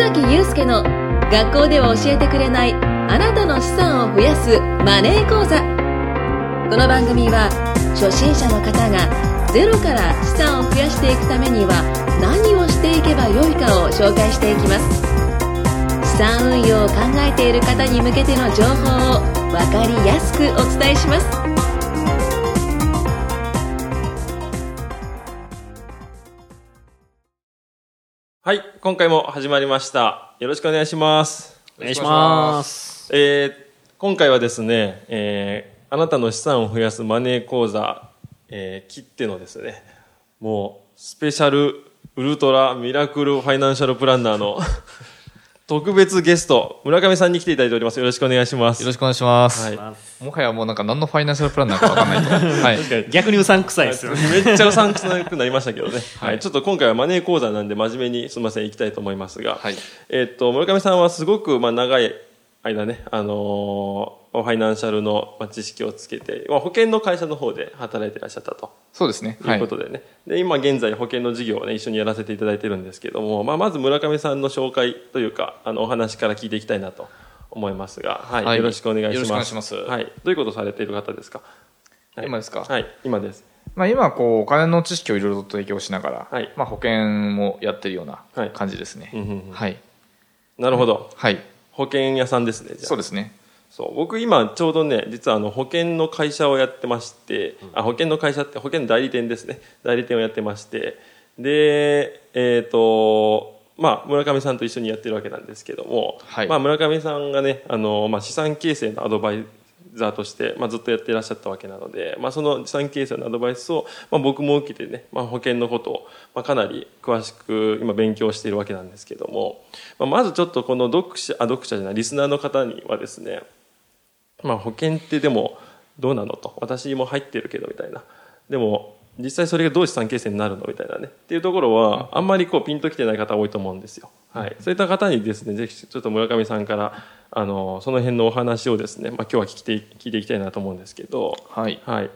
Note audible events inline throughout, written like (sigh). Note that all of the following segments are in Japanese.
崎祐介の学校では教えてくれないあなたの資産を増やすマネー講座。この番組は初心者の方がゼロから資産を増やしていくためには何をしていけばよいかを紹介していきます。資産運用を考えている方に向けての情報を分かりやすくお伝えします。はい、今回も始まりました。よろしくお願いします。お願いします。えー今回はですね、えーあなたの資産を増やすマネー講座、えー切ってのですね、もう、スペシャル、ウルトラ、ミラクルファイナンシャルプランナーの特別ゲスト、村上さんに来ていただいております。よろしくお願いします。よろしくお願いします。はいもはやもうなんか何のファイナンシャルプランナーかわかんない。(laughs) はい。逆にうさんくさいですよね。めっちゃうさんくさくなりましたけどね。はい。ちょっと今回はマネー講座なんで真面目にすみません、行きたいと思いますが。はいえっと、村上さんはすごく、まあ、長い間ね、あのーファイナンシャルのまあ知識をつけて、まあ、保険の会社の方で働いていらっしゃったと。そうですね。い。いうことでね、で今現在保険の事業をね一緒にやらせていただいてるんですけども、まあ、まず村上さんの紹介というかあのお話から聞いていきたいなと思いますが、はい。はい。よろしくお願いします。よろしくお願いします。はい、どういうことをされている方ですか、はい。今ですか？はい。今です。まあ今こうお金の知識をいろいろと提供しながら、はい。まあ保険もやってるようなはい。感じですね。うんうんうん。はい。なるほど。はい。保険屋さんですねそうですね。そう。僕今ちょうどね実はあの保険の会社をやってまして、あ保険の会社って保険の代理店ですね。代理店をやってまして。でえっ、とまあ村上さんと一緒にやってるわけなんですけども、はい。まあ、村上さんがねあの、まあ、資産形成のアドバイザーとして、まあ、ずっとやっていらっしゃったわけなので、まあ、その資産形成のアドバイスを、まあ、僕も受けてね、まあ、保険のことを、まあ、かなり詳しく今勉強しているわけなんですけども、まあ、まずちょっとこの読者あ読者じゃないリスナーの方にはですねまあ、保険ってでもどうなのと私も入ってるけどみたいな。でも実際それがどう資産形成になるのみたいなね。っていうところはあんまりこうピンときてない方多いと思うんですよ、はい、そういった方にですねぜひちょっと村上さんからあのその辺のお話をですね、まあ、今日は聞いて聞いていきたいなと思うんですけど、はい。はい、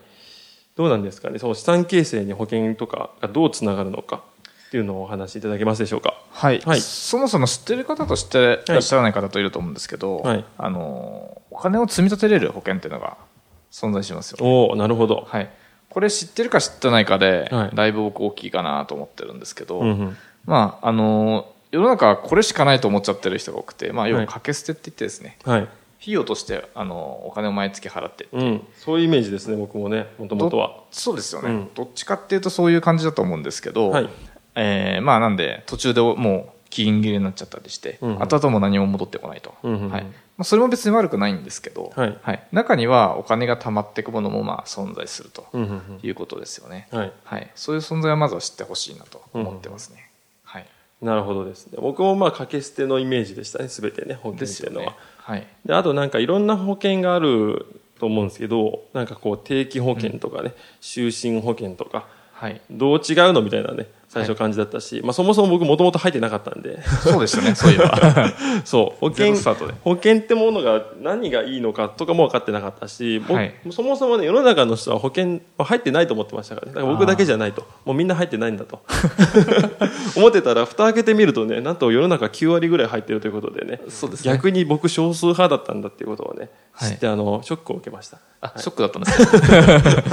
どうなんですかね？その資産形成に保険とかがどうつながるのかっていうのをお話しいただけますでしょうか？はい。はいそもそも知ってる方と知ってらっしゃらない方といると思うんですけど、はいあの、お金を積み立てれる保険っていうのが存在しますよ。おおなるほど、はい。これ知ってるか知ってないかで、はいだいぶ僕大きいかなと思ってるんですけど、うんうんまあ、あの、世の中はこれしかないと思っちゃってる人が多くて、まあ、要ははい。掛け捨てって言ってですね、はい。費用として、あの、お金を毎月払って。うん、そういうイメージですね僕もねもともとはそうですよね、うん。どっちかっていうとそういう感じだと思うんですけど、はい。えーまあなんで途中でもう期限切れになっちゃったりして、うんうん。後々も何も戻ってこないと、うんうんうん。はい。まあ、それも別に悪くないんですけど、はい。中にはお金が貯まっていくものもまあ存在するとうんうんいうことですよね、うんはい。はい、そういう存在はまずは知ってほしいなと思ってますね、はい、なるほどですね。僕もまあ掛け捨てのイメージでしたね全てね保険っていうのは。はい。であとなんかいろんな保険があると思うんですけどなんかこう定期保険とかね、就寝保険とか。はい、どう違うのみたいなね最初感じだったし、まあ、そもそも僕もともと入ってなかったんで。そうでしたねそういえば。(laughs) そう保険ゼロスタートで。保険ってものが何がいいのかとかも分かってなかったし、僕はい。そもそもね世の中の人は保険は入ってないと思ってましたからね。だから僕だけじゃないと。もうみんな入ってないんだと。(laughs) 思ってたら蓋開けてみるとねなんと世の中9割ぐらい入ってるということでね。そうですね。逆に僕少数派だったんだっていうことをねはい。知ってあのショックを受けました、あショックだったんですね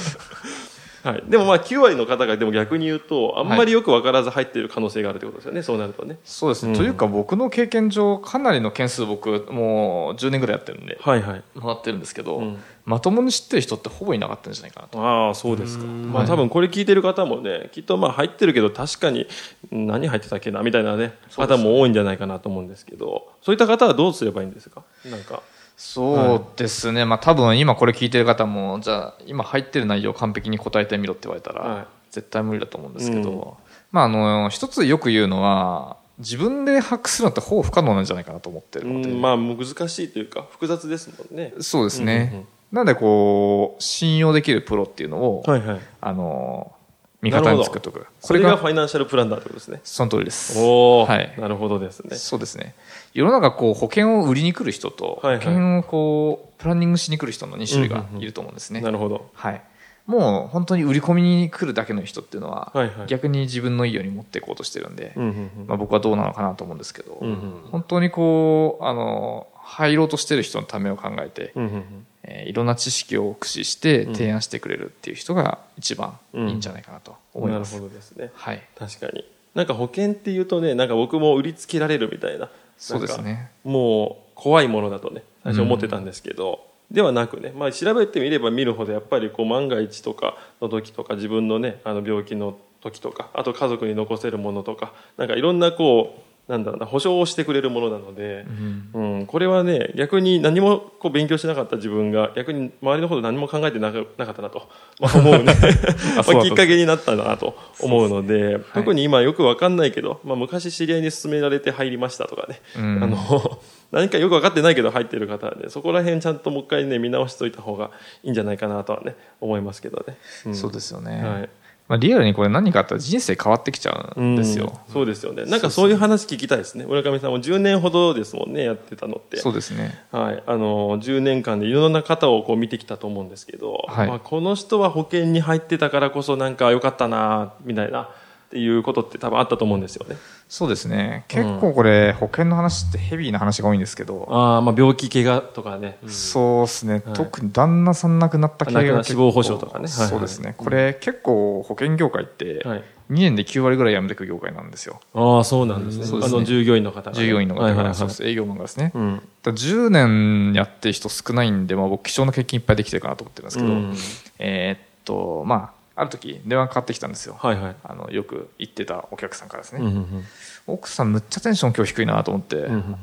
(laughs) はい、でもまあ9割の方がでも逆に言うとあんまりよく分からず入っている可能性があるということですよね。そうなるとね。そうですね、うん。というか僕の経験上かなりの件数僕もう10年ぐらいやってるんではいはい。回ってるんですけど、うん。まともに知ってる人ってほぼいなかったんじゃないかなと。ああそうですか。まあ多分これ聞いてる方もねきっとまあ入ってるけど確かにん何入ってたっけなみたいなね。方も多いんじゃないかなと思うんですけど。そういった方はどうすればいいんですか？なんかそうですね、まあ多分今これ聞いてる方もじゃあ今入ってる内容を完璧に答えてみろって言われたら、はい。絶対無理だと思うんですけど、うん。まああの一つよく言うのは自分で把握するのってほぼ不可能なんじゃないかなと思ってうるので、んまあ難しいというか複雑ですもんね。そうですね、うんうんうん。なんでこう信用できるプロっていうのを、はいはい。あの味方に作っておく。それがファイナンシャルプランナーってことですね。その通りです。おお、はい。なるほどですね。そうですね。世の中こう保険を売りに来る人と、はいはい。保険をこうプランニングしに来る人の2種類がいると思うんですね。なるほど。はい。もう本当に売り込みに来るだけの人っていうのは、はいはい。逆に自分のいいように持っていこうとしてるんで、うんうんうん。まあ、僕はどうなのかなと思うんですけど、うんうん。本当にこうあの入ろうとしてる人のためを考えて、うんうんうんえーいろんな知識を駆使して提案してくれるっていう人が一番いいんじゃないかなと思います。なるほどですね。はい、確かに。なんか保険っていうとねなんか僕も売りつけられるみたいなそうですね。もう怖いものだとね最初思ってたんですけど、ではなくね、まあ、調べてみれば見るほどやっぱりこう万が一とかの時とか自分のねあの病気の時とかあと家族に残せるものとかなんかいろんなこうなんだろうな保証をしてくれるものなので、うん。これはね逆に何もこう勉強しなかった自分が逆に周りのこと何も考えてなかなかったなと、まあ、思うね。(laughs) きっかけになったなと思うので特に今よくわかんないけど、まあ、昔知り合いに勧められて入りましたとかね、うん。あの (laughs) 何かよく分かってないけど入ってる方はねそこら辺ちゃんともう一回ね見直しといた方がいいんじゃないかなとはね思いますけどね、ん。そうですよね。はいまあ、リアルにこれ何かあったら人生変わってきちゃうんですよ。うん。そうですよね。なんかそういう話聞きたいですね。村上さんも10年ほどですもんねやってたのって。そうですね。はい、あの10年間でいろんな方をこう見てきたと思うんですけど、はい。まあ、この人は保険に入ってたからこそなんか良かったなみたいなっていうことって多分あったと思うんですよね。そうですね。結構これ、保険の話ってヘビーな話が多いんですけど、ああまあ病気怪我とかね、そうですね、はい。特に旦那さん亡くなった系亡くなが死亡保障とかね。はいはい。そうですね。これ結構保険業界って、はい。2年で9割ぐらい辞めていく業界なんですよ。ああそうなんですね,、すね。あの従業員の方がね、従業員の方が、はいはいはい。そうです営業マンがですね。うん。だから10年やってる人少ないんで、まあ、僕貴重な経験いっぱいできてるかなと思ってるんですけど、うん。えーっとまあある時電話かかってきたんですよ、はいはい。あのよく行ってたお客さんからですね、うんうん奥さんむっちゃテンション今日低いなと思ってうんうん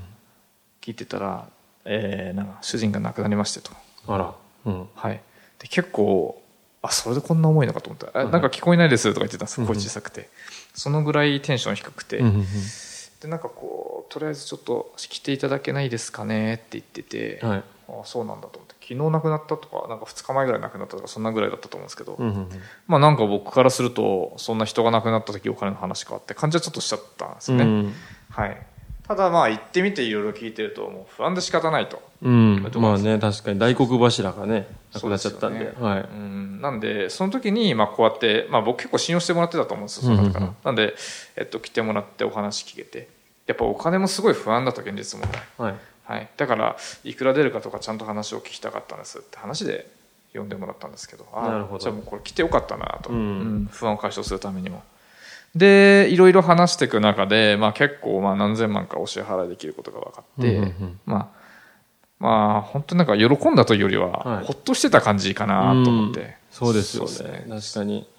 聞いてたら、えーなんか主人が亡くなりましてと、あら。うん。はい、で結構あそれでこんな重いのかと思った。ら、あなんか聞こえないですとか言ってたんですすごい小さくて、そのぐらいテンション低くて、うんうん。うんでなんかこうとりあえずちょっと来ていただけないですかねって言ってて、はいあそうなんだと思って。昨日亡くなったとかなんか2日前ぐらい亡くなったとかそんなぐらいだったと思うんですけど、うんうんうん。まあなんか僕からするとそんな人が亡くなった時お金の話かって感じはちょっとしちゃったんですよね、うんはい。ただまあ行ってみていろいろ聞いてるともう不安で仕方ないと。うん。まあね確かに。大黒柱がねなくなっちゃったんで。ね。はい。うん。なんでその時にまあこうやって、まあ、僕結構信用してもらってたと思うんですよその方から、うん。うんうんなんで、えっと、来てもらってお話聞けて。やっぱお金もすごい不安だと現実問題。はいはい、だからいくら出るかとかちゃんと話を聞きたかったんですって話で呼んでもらったんですけどあじゃあもうこれ来てよかったなと、うん。うん。不安を解消するためにも。でいろいろ話していく中で、まあ、結構まあ何千万かお支払いできることが分かって、うんうんうん。まあまあ本当になんか喜んだというよりは、はい。ほっとしてた感じかなと思って、うん。そうですよそうね。確かに、まあ、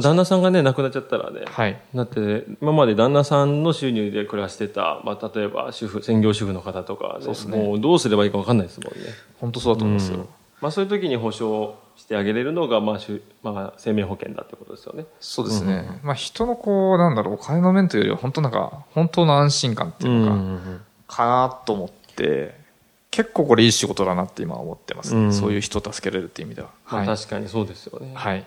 旦那さんがね亡くなっちゃったらね、はい。だって今まで旦那さんの収入で暮らしてた、まあ、例えば主婦専業主婦の方とかはねそうですね。もうどうすればいいか分かんないですもんね、本当そうだと思いますよ、うん。まあ、そういう時に保証してあげれるのが、まあしゅまあ、生命保険だってことですよね。そうですね、まあ人のこうなんだろうお金の面というよりは本当なんか本当の安心感っていうのか、んかなと思って結構これいい仕事だなって今は思ってます、ね。うん。そういう人を助けれるっていう意味では。まあ、はい、確かにそうですよね、はい、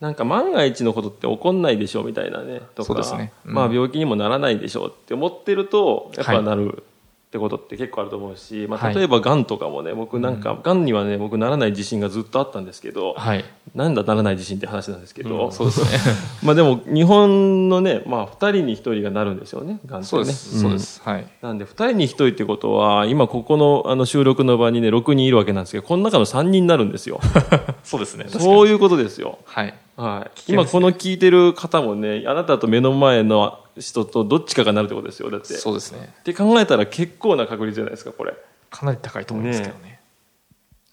なんか万が一のことって起こんないでしょみたいなねとかね。うん。まあ病気にもならないでしょうって思ってるとやっはいぱなるってことって結構あると思うし、まあ、はい。例えばがんとかもね僕なんかがん。にはね僕ならない自信がずっとあったんですけど、はい、なんだならない自信って話なんですけど、うんそうですね。(laughs) まあでも日本のね、まあ、2人に1人がなるんですよねがんってね。そうです、ん。そうです。はい。なんで2人に1人ってことは今ここのあの収録の場にね6人いるわけなんですけどこの中の3人になるんですよ。(laughs) そうですね。そういうことですよ。はい。はい、今この聞いてる方もねあなたと目の前の人とどっちかがなるってことですよだって。そうですね。って考えたら結構な確率じゃないですかこれ。かなり高いと思いますけどね。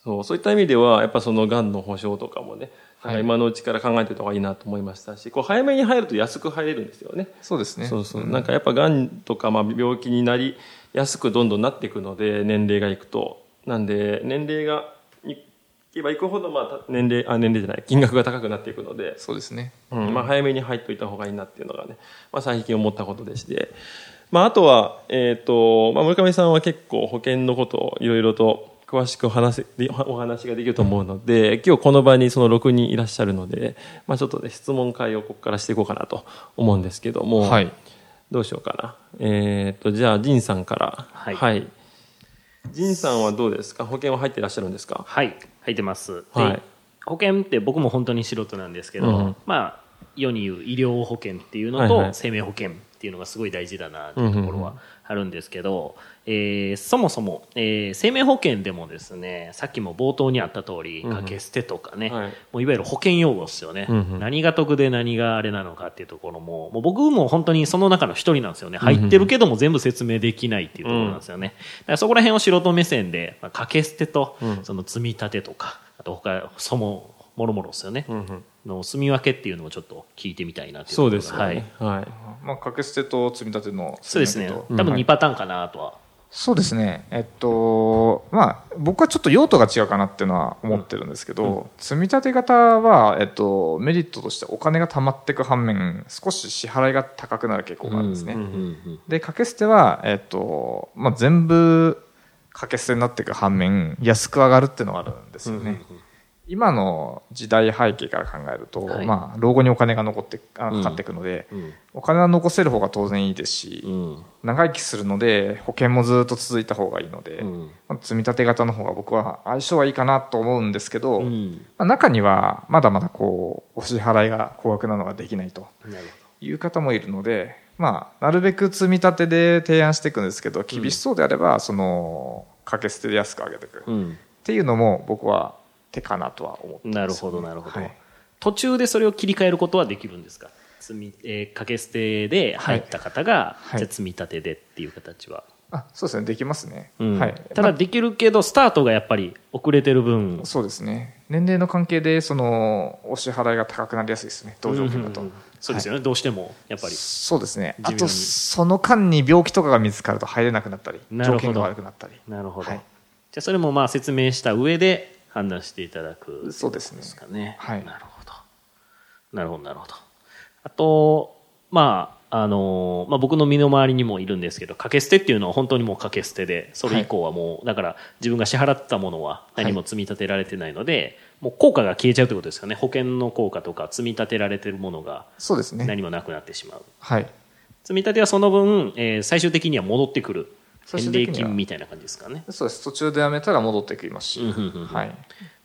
そうそういった意味ではやっぱそのがんの保証とかもね、今のうちから考えてた方がいいなと思いましたしこう早めに入ると安く入れるんですよね。そうですね。そうそう、ん。なんかやっぱがんとか、まあ、病気になりやすくどんどんなっていくので年齢がいくと。なんで年齢がいけばいくほど、まあ、た年齢あ年齢じゃない金額が高くなっていくのでそうですね。うんまあ、早めに入っておいた方がいいなっていうのがね、まあ、最近思ったことでして、まあ、あとは、えーとまあ、村上さんは結構保険のことをいろいろと詳しくお話せでお話ができると思うので今日この場にその6人いらっしゃるので、まあ、ちょっとね質問会をここからしていこうかなと思うんですけども、はい。どうしようかな。えっ、とじゃあ仁さんから。はい仁さんはどうですか？保険は入っていらっしゃるんですか？はい、入ってます。はい。で保険って僕も本当に素人なんですけど、うん。まあ世に言う医療保険っていうのと生命保険っていうのがすごい大事だなっていうところはあるんですけど、えーそもそも、えー生命保険でもですねさっきも冒頭にあった通りうん掛け捨てとかね、はい。もういわゆる保険用語ですよね、うんうん。何が得で何があれなのかっていうところももう僕も本当にその中の一人なんですよね。入ってるけども全部説明できないっていうところなんですよね、だからそこら辺を素人目線で、まあ、掛け捨てとうん。その積み立てとかあと他そももろもろですよね、うんうん。の住み分けっていうのをちょっと聞いてみたいなというそうですよはい。ね。はい。まあ、掛け捨てと積み立てのそうですねと多分はい2パターンかなとは、そうですね、えっと、まあ、僕はちょっと用途が違うかなっていうのは思ってるんですけど、積み立て型は、えっと、メリットとしてお金が貯まっていく反面、少し支払いが高くなる傾向があるんですね。うんうんうんで、掛け捨ては、えっと、まあ、全部掛け捨てになっていく反面、安く上がるっていうのがあるんですよね。うんうん今の時代背景から考えると、はい。まあ、老後にお金が残って、あうん。かかっていくので、うん。お金は残せる方が当然いいですし、うん。長生きするので保険もずっと続いた方がいいので、うん。まあ積み立て型の方が僕は相性はいいかなと思うんですけど、まうん。あ、中にはまだまだこうお支払いが高額なのができないという方もいるので、まあ、なるべく積み立てで提案していくんですけど厳しそうであればその掛け捨てで安く上げていく、っていうのも僕は手かなとは思ってます、なるほどなるほど、はい。途中でそれを切り替えることはできるんですか？積み、えー掛け捨てで入った方が、はい。じゃあ積み立てでっていう形は、あそうですね。できますね、うん。はい。ただできるけどスタートがやっぱり遅れてる分。そうですね。年齢の関係でそのお支払いが高くなりやすいですね。同条件だと、うんうんうんそうですよね、どうしてもやっぱり。そうですね。あとその間に病気とかが見つかると入れなくなったり条件が悪くなったり。なるほど、はい。じゃあそれもまあ説明した上で判断していただくそうですね。ですかね。はい。なるほど。なるほどなるほど。あとまああのまあ、僕の身の回りにもいるんですけど掛け捨てっていうのは本当にもう掛け捨てでそれ以降はもう、だから自分が支払ったものは何も積み立てられてないので、もう効果が消えちゃうということですよね。保険の効果とか積み立てられてるものがそうですね。何もなくなってしまう、はい。積み立てはその分、えー最終的には戻ってくる返礼金みたいな感じですかね。そうです。途中でやめたら戻ってきますし、うんうんうんうん。はい。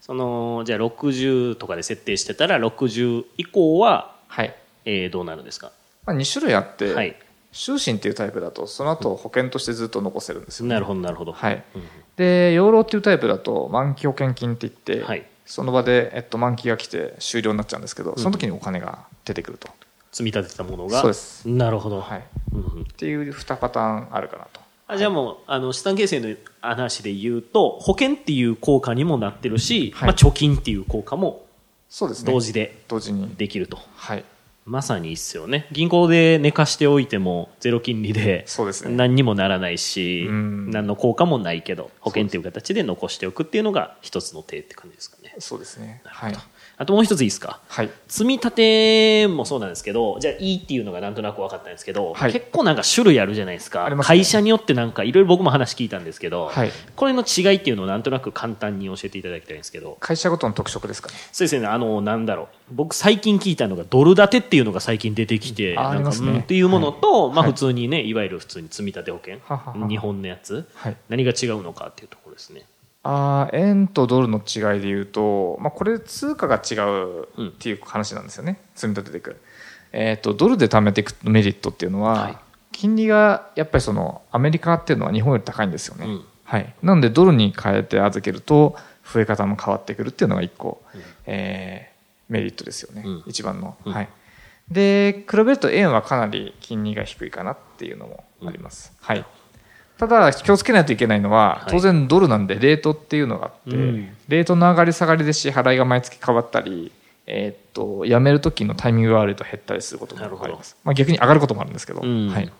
そのじゃあ60とかで設定してたら60以降は、はい、えーどうなるんですか？まあ、2種類あって、はい。終身っていうタイプだとその後保険としてずっと残せるんですよ、ね。なるほどなるほど。はい。うんで養老っていうタイプだと満期保険金って言って、はい。その場で、えっと、満期が来て終了になっちゃうんですけどその時にお金が出てくると、積み立てたものが。そうです。なるほど、はい、っうんうん。ていう2パターンあるかなとあじゃあもうあの資産形成の話で言うと保険っていう効果にもなってるし、はい。まあ、貯金っていう効果もそうですね。同時で同時に。できると、はいまさにいいっすよね。銀行で寝かしておいてもゼロ金利でそうですね。何にもならないし、うん。何の効果もないけど保険っていう形で残しておくっていうのが一つの手って感じですかね。そうですね。はい。あともう一ついいですか？はい。積み立てもそうなんですけどじゃあいいっていうのがなんとなく分かったんですけど、はい。結構なんか種類あるじゃないですか。ね。会社によってなんかいろいろ僕も話聞いたんですけど、はい。これの違いっていうのをなんとなく簡単に教えていただきたいんですけど。会社ごとの特色ですかね。そうですね。あのなんだろう。僕最近聞いたのがドル建てっていうのが最近出てきてあなんかね。うんっていうものと、まあ、普通にねいわゆる普通に積み立て保険。日本のやつ。はい。何が違うのかっていうところですね。あー円とドルの違いで言うと、まあ、これ通貨が違うっていう話なんですよね、積み立てていく、えー、とドルで貯めていくメリットっていうのは、はい。金利がやっぱりそのアメリカっていうのは日本より高いんですよね、うん。はい、なのでドルに変えて預けると増え方も変わってくるっていうのが一個、えーメリットですよね、うん。一番の、うん。はいで比べると円はかなり金利が低いかなっていうのもあります、はい。ただ気をつけないといけないのは、はい。当然ドルなんでレートっていうのがあって、うん。レートの上がり下がりで支払いが毎月変わったり、えーっと辞める時のタイミングが悪いと減ったりすることもあります、まあ、逆に上がることもあるんですけど、うん。はい、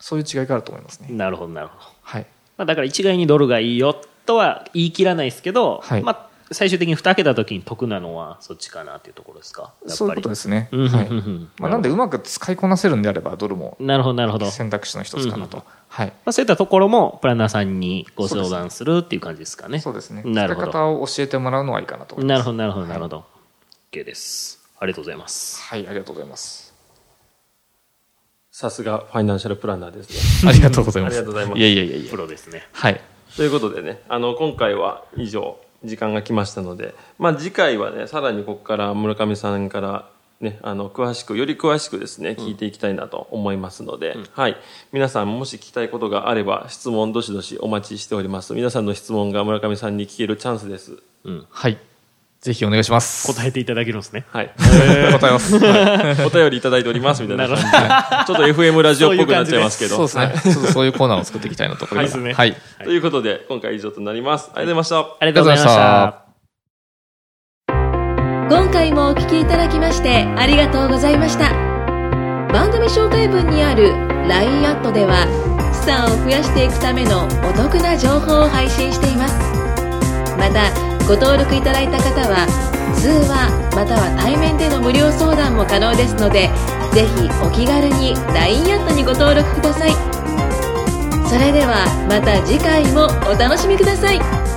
そういう違いがあると思いますね、なるほどなるほど。はい、まあ、だから一概にドルがいいよとは言い切らないですけど、はい。まあ、最終的に蓋開けた時に得なのはそっちかなっていうところですか？やっぱり。そういうことですね、うん。はい。(laughs) まあ、なんでうまく使いこなせるんであればドルもなるほどなるほど、ま選択肢の一つかなと、はい、あ、そういったところもプランナーさんにご相談するっていう感じですかね。そうですね。なるほど。使い方を教えてもらうのはいいかなと思います。なるほどなるほどなるほど、OK です。ありがとうございます。はいありがとうございます。さすがファイナンシャルプランナーですね。(laughs) ありがとうございます。ありがとうございます。いやいやいやいや。プロですね。はい。ということでね、あの、今回は以上、時間が来ましたので、まあ、次回はねさらにここから村上さんからね、あの詳しくより詳しくですね聞いていきたいなと思いますので、はい、皆さんもし聞きたいことがあれば質問どしどしお待ちしております。皆さんの質問が村上さんに聞けるチャンスです。はい。ぜひお願いします。答えていただけるんですね。はい (laughs) 答えます。お便りいただいておりますみたいな感じでちょっと FM ラジオっぽくなっちゃいますけどそうですね。ちょっとそういうコーナーを作っていきたいなと。これからはいですねはい。ということで今回以上となりますありがとうございましたありがとうございました。今回もお聞きいただきましてありがとうございました番組紹介文にある LINE アットでは資産を増やしていくためのお得な情報を配信していますまたご登録いただいた方は通話または対面での無料相談も可能ですのでぜひお気軽に LINE アットにご登録ください。それではまた次回もお楽しみください。